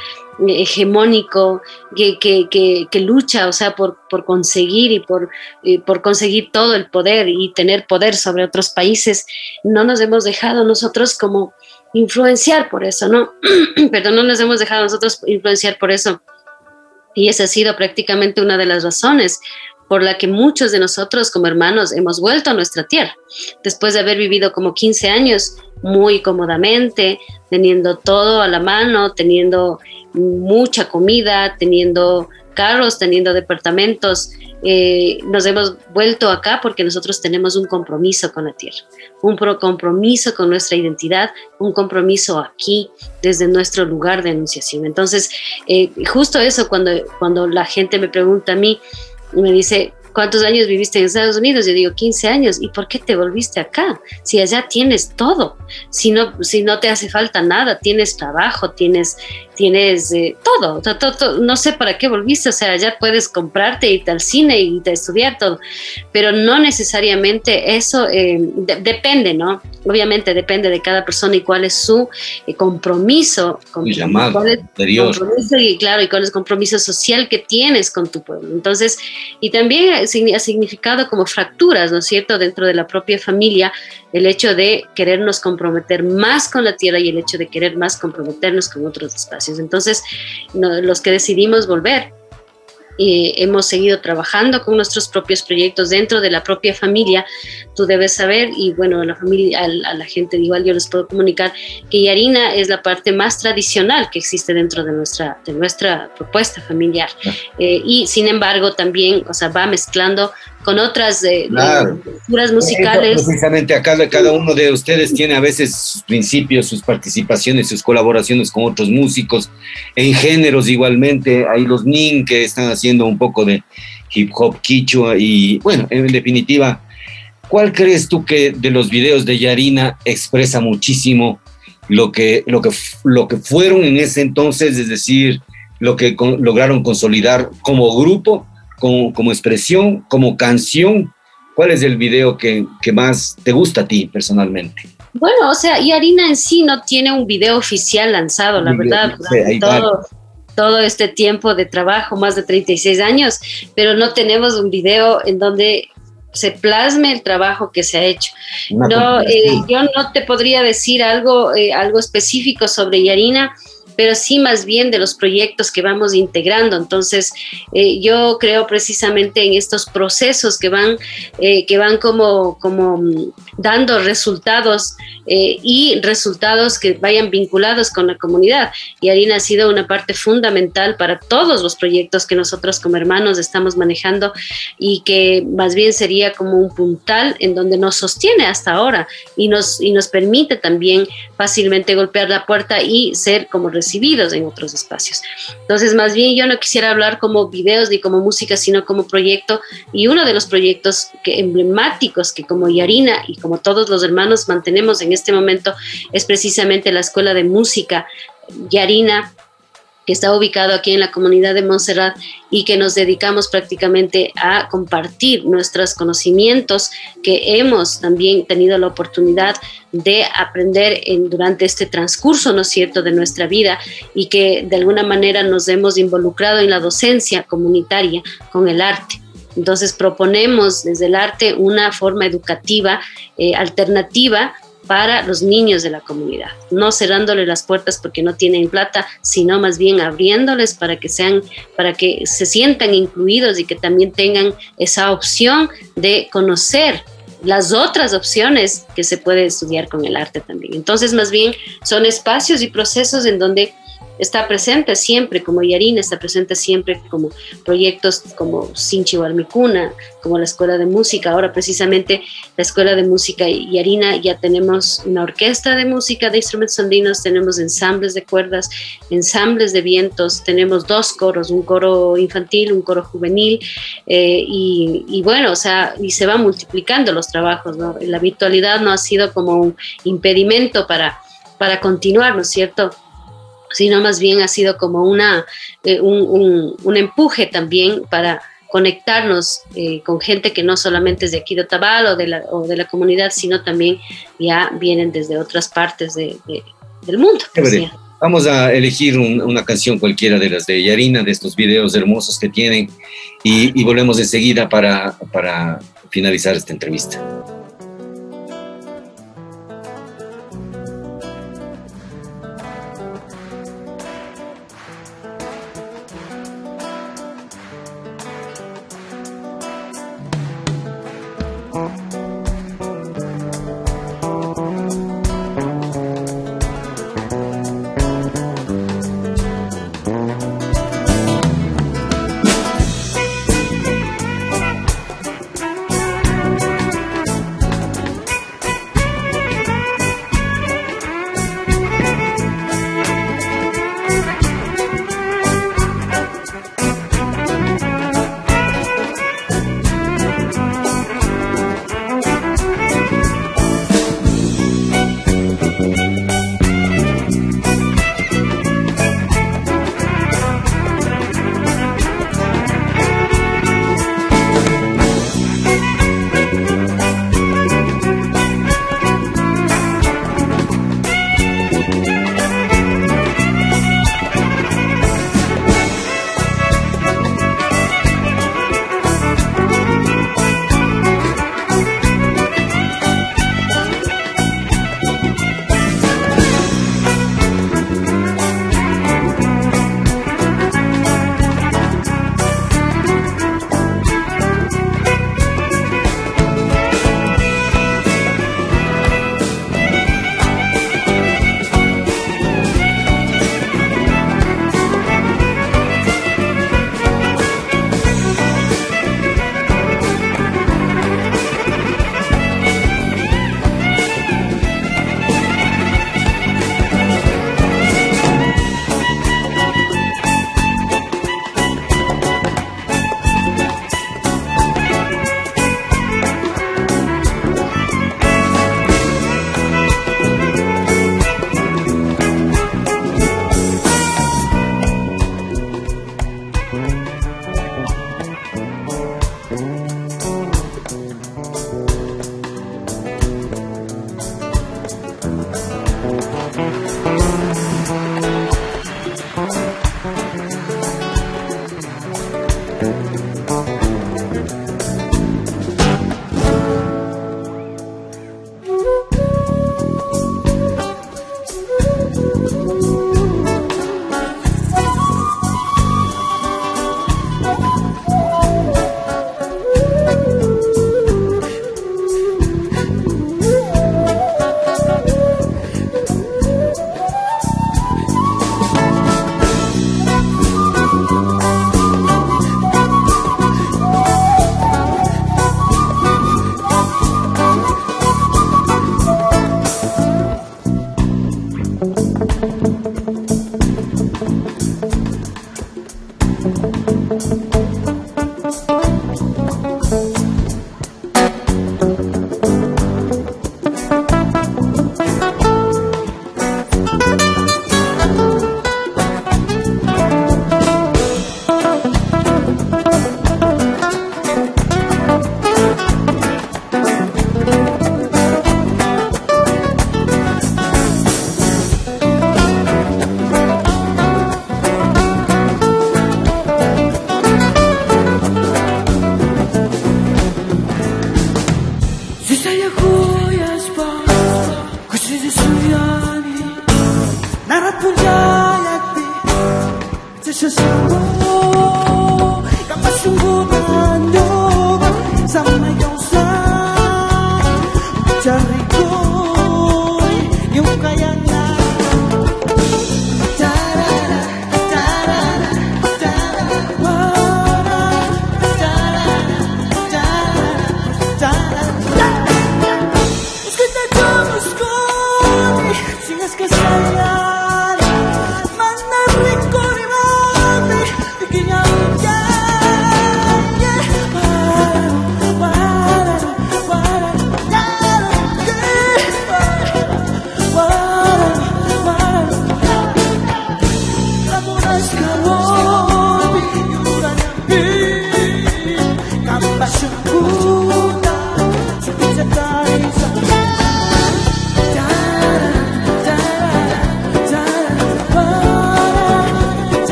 hegemónico que, que, lucha, o sea, por, por conseguir y por, eh, por conseguir todo el poder y tener poder sobre otros países, no nos hemos dejado nosotros como influenciar por eso, ¿no? Pero no nos hemos dejado nosotros influenciar por eso. Y esa ha sido prácticamente una de las razones por la que muchos de nosotros como hermanos hemos vuelto a nuestra tierra, después de haber vivido como 15 años muy cómodamente, teniendo todo a la mano, teniendo mucha comida, teniendo carros, teniendo departamentos. Eh, nos hemos vuelto acá porque nosotros tenemos un compromiso con la tierra, un compromiso con nuestra identidad, un compromiso aquí desde nuestro lugar de anunciación. Entonces, eh, justo eso cuando, cuando la gente me pregunta a mí, me dice, ¿cuántos años viviste en Estados Unidos? Yo digo, 15 años. ¿Y por qué te volviste acá? Si allá tienes todo, si no, si no te hace falta nada, tienes trabajo, tienes tienes eh, todo, todo, todo, no sé para qué volviste, o sea, ya puedes comprarte, irte al cine y te estudiar todo, pero no necesariamente eso eh, de, depende, ¿no? Obviamente depende de cada persona y cuál es su eh, compromiso, con, llamado cuál es compromiso y claro, y cuál es el compromiso social que tienes con tu pueblo. Entonces, y también ha significado como fracturas, ¿no es cierto?, dentro de la propia familia, el hecho de querernos comprometer más con la tierra y el hecho de querer más comprometernos con otros espacios. Entonces, no, los que decidimos volver, y hemos seguido trabajando con nuestros propios proyectos dentro de la propia familia. Tú debes saber, y bueno, a la familia, a, a, la gente igual yo les puedo comunicar, que Yarina es la parte más tradicional que existe dentro de nuestra, de nuestra propuesta familiar. Eh, y sin embargo, también, o sea, va mezclando con otras eh, claro. culturas musicales. Eso, precisamente acá cada uno de ustedes tiene a veces sus principios, sus participaciones, sus colaboraciones con otros músicos, en géneros igualmente, hay los Nin que están haciendo un poco de hip hop quichua y bueno, en definitiva, ¿cuál crees tú que de los videos de Yarina expresa muchísimo lo que, lo que, lo que fueron en ese entonces, es decir, lo que con, lograron consolidar como grupo como, como, expresión, como canción, ¿cuál es el video que, que, más te gusta a ti personalmente? Bueno, o sea, y Harina en sí no tiene un video oficial lanzado, la verdad, sí, todo, todo este tiempo de trabajo, más de 36 años, pero no tenemos un video en donde se plasme el trabajo que se ha hecho. no, eh, yo no te podría decir algo, eh, algo específico sobre Yarina, pero sí más bien de los proyectos que vamos integrando. Entonces, eh, yo creo precisamente en estos procesos que van, eh, que van como, como dando resultados eh, y resultados que vayan vinculados con la comunidad. Y Harina ha sido una parte fundamental para todos los proyectos que nosotros como hermanos estamos manejando y que más bien sería como un puntal en donde nos sostiene hasta ahora y nos, y nos permite también fácilmente golpear la puerta y ser como recibidos en otros espacios. Entonces, más bien yo no quisiera hablar como videos ni como música, sino como proyecto y uno de los proyectos que, emblemáticos que como Yarina y como todos los hermanos mantenemos en este momento es precisamente la Escuela de Música Yarina que está ubicado aquí en la comunidad de Montserrat y que nos dedicamos prácticamente a compartir nuestros conocimientos que hemos también tenido la oportunidad de aprender en, durante este transcurso, ¿no es cierto?, de nuestra vida y que de alguna manera nos hemos involucrado en la docencia comunitaria con el arte. Entonces proponemos desde el arte una forma educativa eh, alternativa para los niños de la comunidad, no cerrándole las puertas porque no tienen plata, sino más bien abriéndoles para que sean, para que se sientan incluidos y que también tengan esa opción de conocer las otras opciones que se puede estudiar con el arte también. Entonces, más bien son espacios y procesos en donde está presente siempre, como Yarina está presente siempre como proyectos como Sinchi Barmicuna, como la Escuela de Música. Ahora precisamente la Escuela de Música Yarina ya tenemos una orquesta de música de instrumentos andinos, tenemos ensambles de cuerdas, ensambles de vientos, tenemos dos coros, un coro infantil, un coro juvenil, eh, y, bueno, o sea, y se van multiplicando los trabajos, ¿no? La virtualidad no ha sido como un impedimento para, para continuar, ¿no es cierto? Sino más bien ha sido como una, eh, un, un, empuje también para conectarnos eh, con gente que no solamente es de aquí de Otabal o de la, o de la comunidad, sino también ya vienen desde otras partes de, del mundo. Vamos a elegir una canción cualquiera de las de Yarina, de estos videos hermosos que tienen, y, y volvemos enseguida para, para finalizar esta entrevista.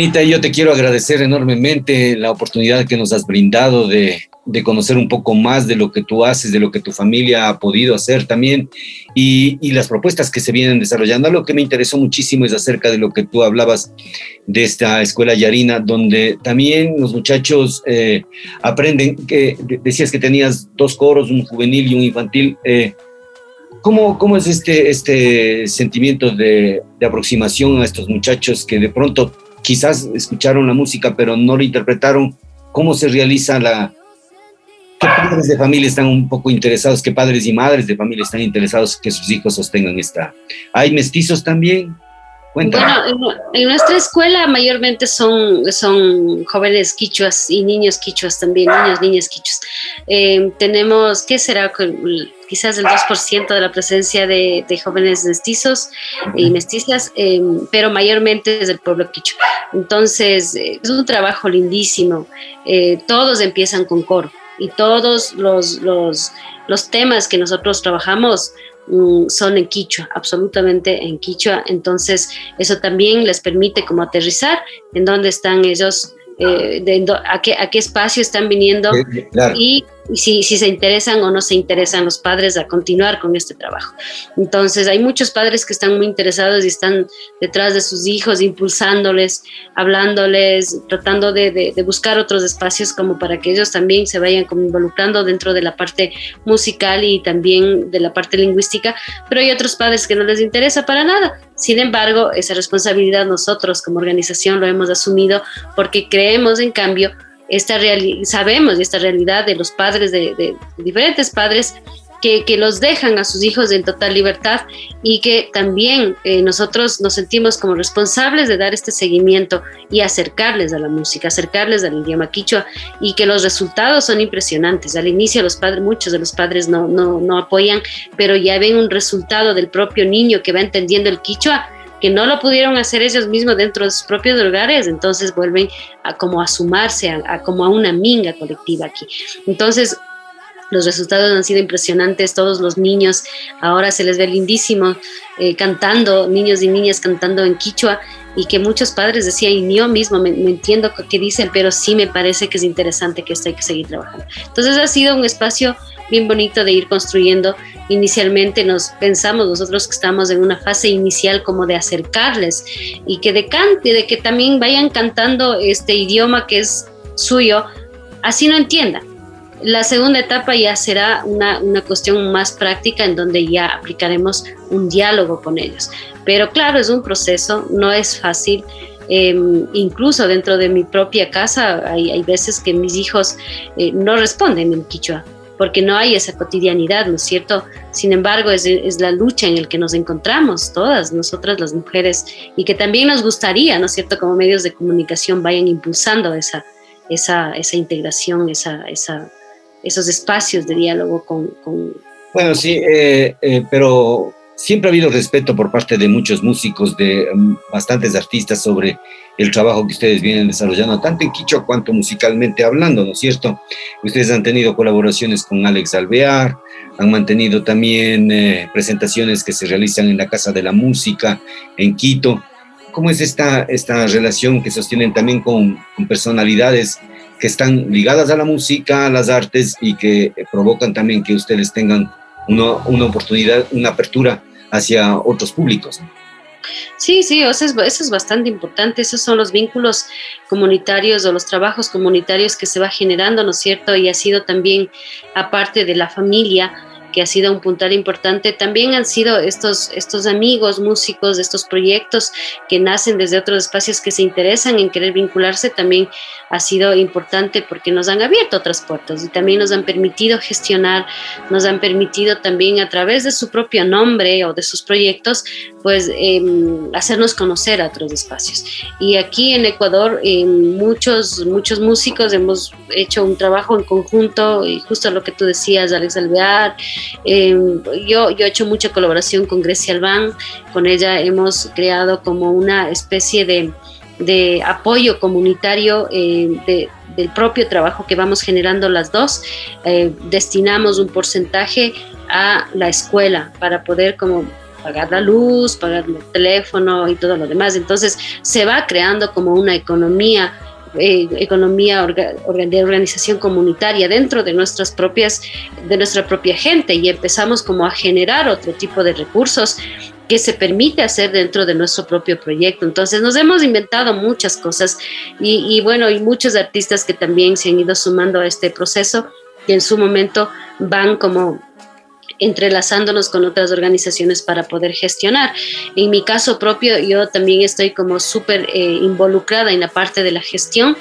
Anita, yo te quiero agradecer enormemente la oportunidad que nos has brindado de, de conocer un poco más de lo que tú haces, de lo que tu familia ha podido hacer también y, y las propuestas que se vienen desarrollando. Lo que me interesó muchísimo es acerca de lo que tú hablabas de esta escuela Yarina, donde también los muchachos eh, aprenden, que decías que tenías dos coros, un juvenil y un infantil. Eh, ¿Cómo, ¿Cómo, es este, este sentimiento de, de, aproximación a estos muchachos que de pronto quizás escucharon la música pero no la interpretaron? ¿Cómo se realiza la... ¿Qué padres de familia están un poco interesados? ¿Qué padres y madres de familia están interesados que sus hijos sostengan esta? ¿Hay mestizos también? Cuéntame. Bueno, en, nuestra escuela mayormente son, son jóvenes quichuas y niños quichuas también, niños, niñas quichuas. Eh, tenemos, ¿qué será? Quizás el 2% de la presencia de, de jóvenes mestizos y mestizas, eh, pero mayormente es del pueblo quichua. Entonces, eh, es un trabajo lindísimo. Eh, todos empiezan con coro y todos los, los, los temas que nosotros trabajamos son en quichua, absolutamente en quichua. Entonces, eso también les permite como aterrizar en dónde están ellos, eh, de, a, qué, a qué espacio están viniendo claro. y si, si se interesan o no se interesan los padres a continuar con este trabajo. Entonces, hay muchos padres que están muy interesados y están detrás de sus hijos, impulsándoles, hablándoles, tratando de, de, de buscar otros espacios como para que ellos también se vayan como involucrando dentro de la parte musical y también de la parte lingüística, pero hay otros padres que no les interesa para nada. Sin embargo, esa responsabilidad nosotros como organización lo hemos asumido porque creemos, en cambio, esta sabemos esta realidad de los padres, de diferentes padres, que, los dejan a sus hijos en total libertad y que también eh, nosotros nos sentimos como responsables de dar este seguimiento y acercarles a la música, acercarles al idioma quichua y que los resultados son impresionantes. Al inicio muchos de los padres no, no, no apoyan, pero ya ven un resultado del propio niño que va entendiendo el quichua que no lo pudieron hacer ellos mismos dentro de sus propios lugares, entonces vuelven a como a sumarse a como a una minga colectiva aquí. Entonces, los resultados han sido impresionantes, todos los niños ahora se les ve lindísimo eh, cantando, niños y niñas cantando en quichua y que muchos padres decían, y yo mismo me, me entiendo qué dicen, pero sí me parece que es interesante que esto hay que seguir trabajando. Entonces ha sido un espacio bien bonito de ir construyendo. Inicialmente nos pensamos nosotros que estamos en una fase inicial como de acercarles y que de, cante, de que también vayan cantando este idioma que es suyo, así no entiendan la segunda etapa ya será una, una, cuestión más práctica en donde ya aplicaremos un diálogo con ellos. Pero claro, es un proceso, no es fácil. Em, incluso dentro de mi propia casa hay, hay veces que mis hijos eh, no responden en quichua porque no hay esa cotidianidad, ¿no es cierto? Sin embargo, es, es, la lucha en la que nos encontramos todas, nosotras las mujeres, y que también nos gustaría, ¿no es cierto?, como medios de comunicación vayan impulsando esa, esa, esa integración, esa, esa, esos espacios de diálogo con... con... Bueno, sí, eh, eh, pero siempre ha habido respeto por parte de muchos músicos, de um, bastantes artistas sobre el trabajo que ustedes vienen desarrollando, tanto en Quichua cuanto musicalmente hablando, ¿no es cierto? Ustedes han tenido colaboraciones con Alex Alvear, han mantenido también eh, presentaciones que se realizan en la Casa de la Música en Quito. ¿Cómo es esta, esta relación que sostienen también con personalidades que están ligadas a la música, a las artes y que provocan también que ustedes tengan una, una oportunidad, una apertura hacia otros públicos? Sí, sí, eso es, eso es bastante importante. Esos son los vínculos comunitarios o los trabajos comunitarios que se va generando, ¿no es cierto? Y ha sido también, aparte de la familia, que ha sido un puntal importante. También han sido estos, estos amigos músicos de estos proyectos que nacen desde otros espacios que se interesan en querer vincularse, también ha sido importante porque nos han abierto otras puertas y también nos han permitido gestionar, nos han permitido también a través de su propio nombre o de sus proyectos, pues eh, hacernos conocer a otros espacios. Y aquí en Ecuador eh, muchos, muchos músicos hemos hecho un trabajo en conjunto y justo lo que tú decías, Alex Alvear, eh, yo, yo he hecho mucha colaboración con Grecia Albán, con ella hemos creado como una especie de, de apoyo comunitario eh, de, del propio trabajo que vamos generando las dos. Eh, destinamos un porcentaje a la escuela para poder como pagar la luz, pagar el teléfono y todo lo demás. Entonces se va creando como una economía eh, economía de organización comunitaria dentro de nuestras propias de nuestra propia gente y empezamos como a generar otro tipo de recursos que se permite hacer dentro de nuestro propio proyecto. Entonces nos hemos inventado muchas cosas y, y bueno, y muchos artistas que también se han ido sumando a este proceso que en su momento van como entrelazándonos con otras organizaciones para poder gestionar. En mi caso propio, yo también estoy como súper eh, involucrada en la parte de la gestión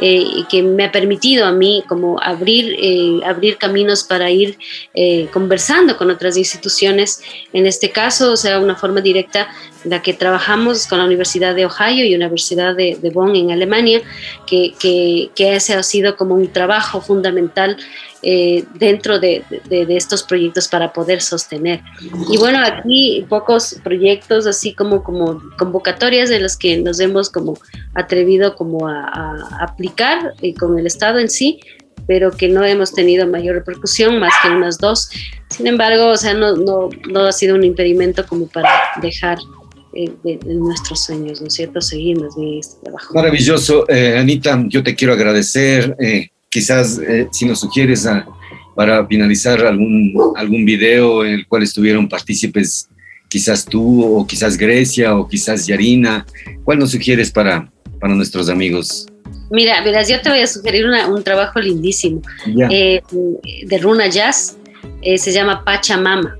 eh, que me ha permitido a mí como abrir, eh, abrir caminos para ir eh, conversando con otras instituciones. En este caso, o sea, una forma directa la que trabajamos con la Universidad de Ohio y Universidad de, de Bonn en Alemania, que, que, que, ese ha sido como un trabajo fundamental eh, dentro de, de, de, estos proyectos para poder sostener. Y bueno, aquí pocos proyectos así como, como convocatorias de los que nos hemos como atrevido como a, a aplicar y con el Estado en sí, pero que no hemos tenido mayor repercusión, más que unas dos. Sin embargo, o sea, no, no, no ha sido un impedimento como para dejar eh, de, de, nuestros sueños, ¿no es cierto? Seguir más bien este trabajo. Maravilloso. Eh, Anita, yo te quiero agradecer. Eh, quizás eh, si nos sugieres a, para finalizar algún, algún video en el cual estuvieron partícipes, quizás tú o quizás Grecia o quizás Yarina, ¿cuál nos sugieres para, para nuestros amigos? Mira, verás, yo te voy a sugerir una, un trabajo lindísimo eh, de Runa Jazz, eh, se llama Pachamama.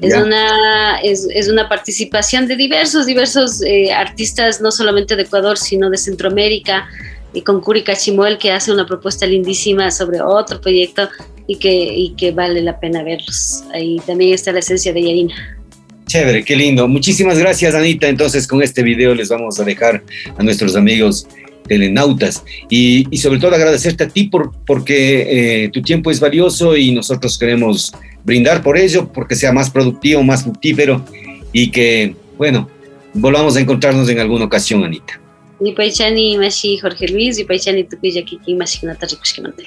Es una, es, es, una participación de diversos, diversos eh, artistas, no solamente de Ecuador, sino de Centroamérica, y con Curi Cachimuel, que hace una propuesta lindísima sobre otro proyecto y que, y que vale la pena verlos. Ahí también está la esencia de Yarina. Chévere, qué lindo. Muchísimas gracias, Anita. Entonces, con este video les vamos a dejar a nuestros amigos telenautas y, y sobre todo agradecerte a ti por, porque eh, tu tiempo es valioso y nosotros queremos brindar por ello, porque sea más productivo, más fructífero y que, bueno, volvamos a encontrarnos en alguna ocasión, Anita. Ni Paichani Mashi Jorge Luis y Paichani Tukuya Kiki Mashi Kunata Rikushkimante.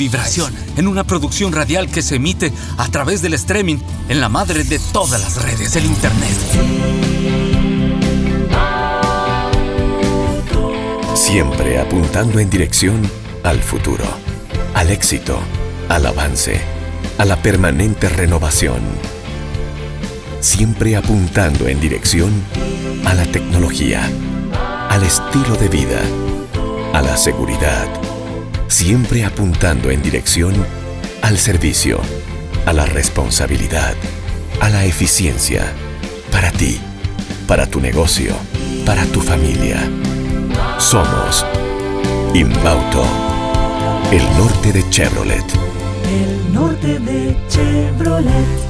Vibración en una producción radial que se emite a través del streaming en la madre de todas las redes del Internet. Siempre apuntando en dirección al futuro, al éxito, al avance, a la permanente renovación. Siempre apuntando en dirección a la tecnología, al estilo de vida, a la seguridad. Siempre apuntando en dirección al servicio, a la responsabilidad, a la eficiencia. Para ti, para tu negocio, para tu familia. Somos Inbauto, el norte de Chevrolet. El norte de Chevrolet.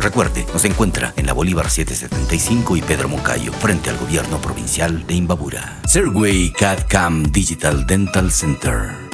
Recuerde, nos encuentra en la Bolívar 775 y Pedro Moncayo, frente al gobierno provincial de Imbabura. Serway CAD CAM Digital Dental Center.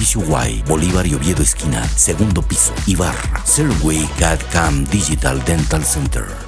Y, Bolívar y Oviedo esquina, segundo piso, Ibarra. Serway CAD CAM Digital Dental Center.